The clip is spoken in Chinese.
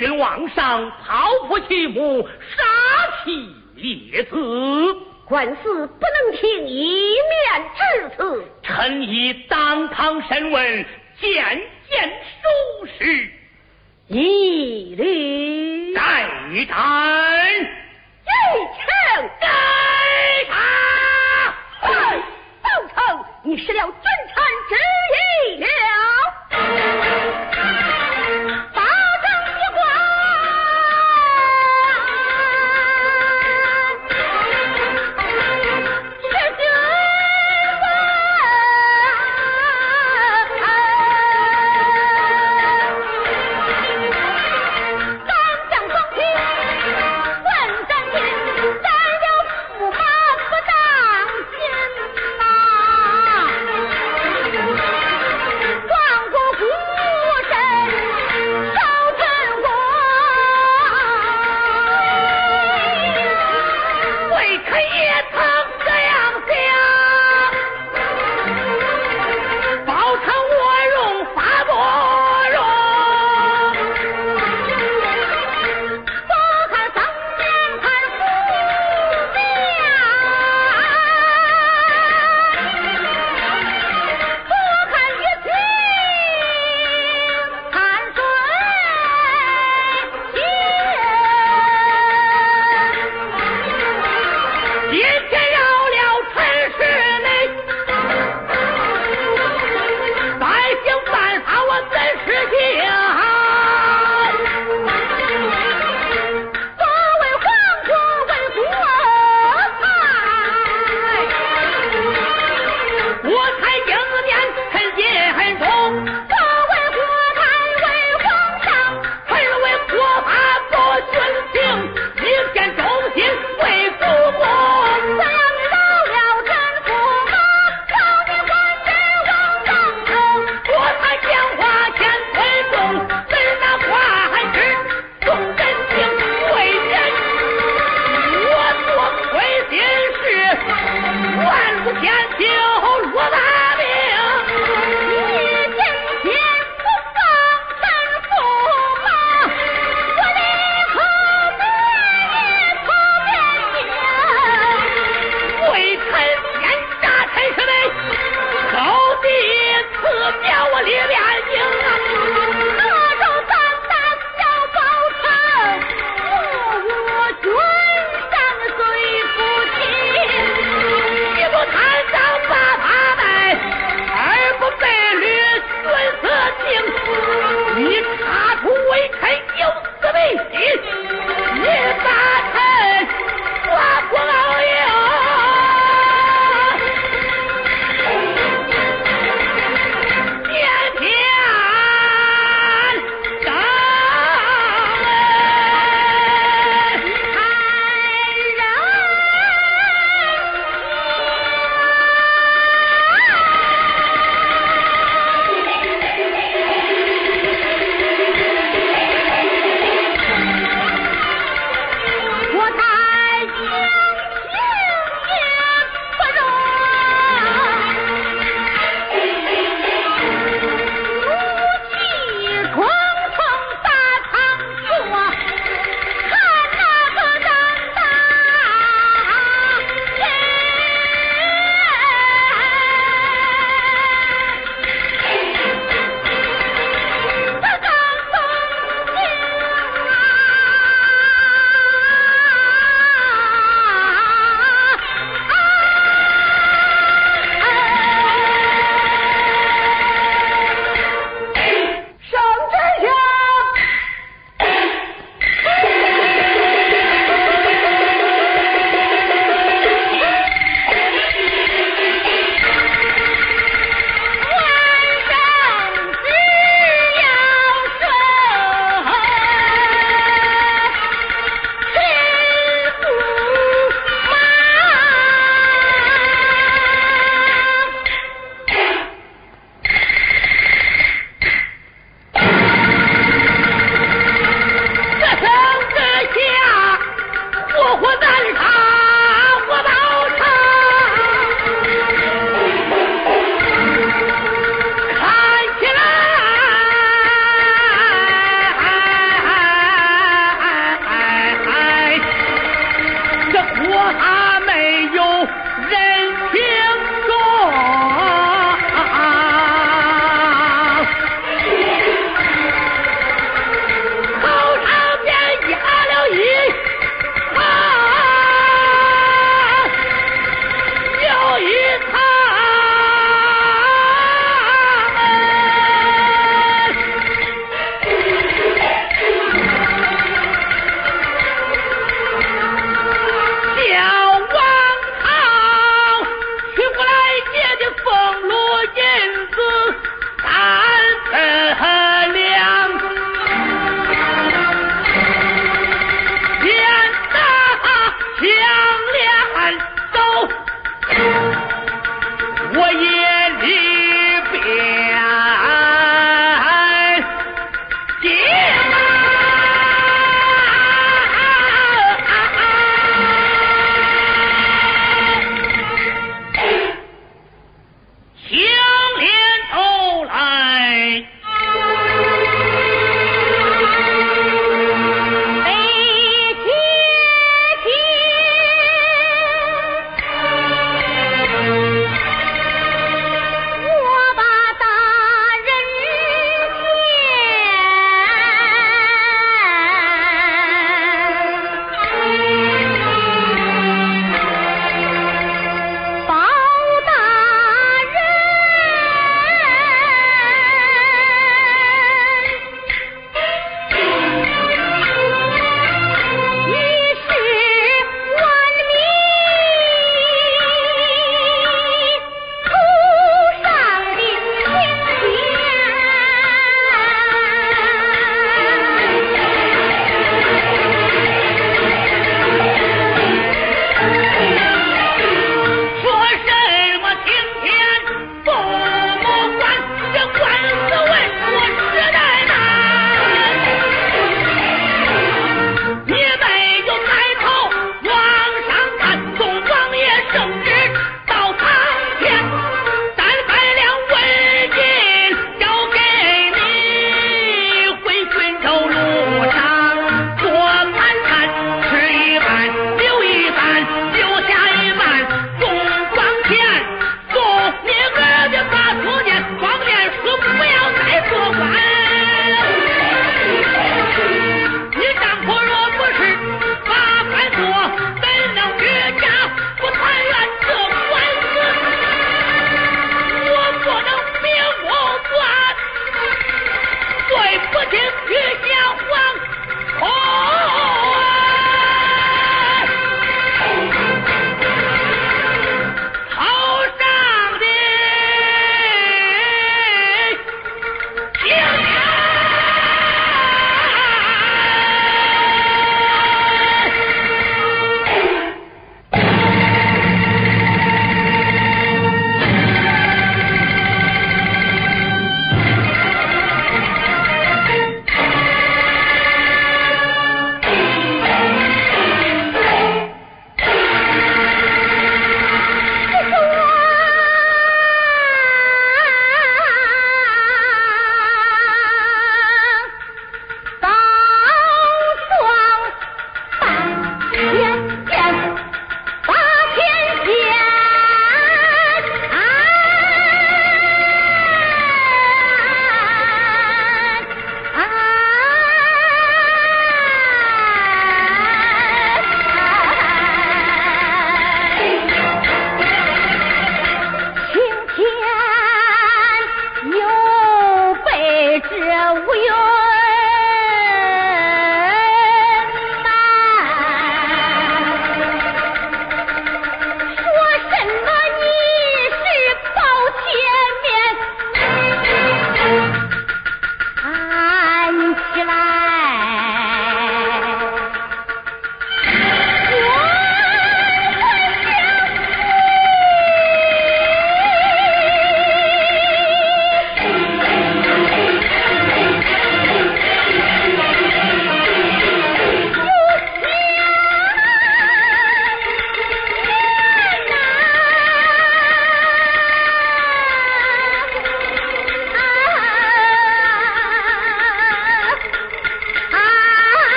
君王上剖腹弃母，杀妻灭子，官司不能听一面之词。臣已当堂审问，件件属实，一律待斩。一枪该杀。报仇，你失了君臣之义了。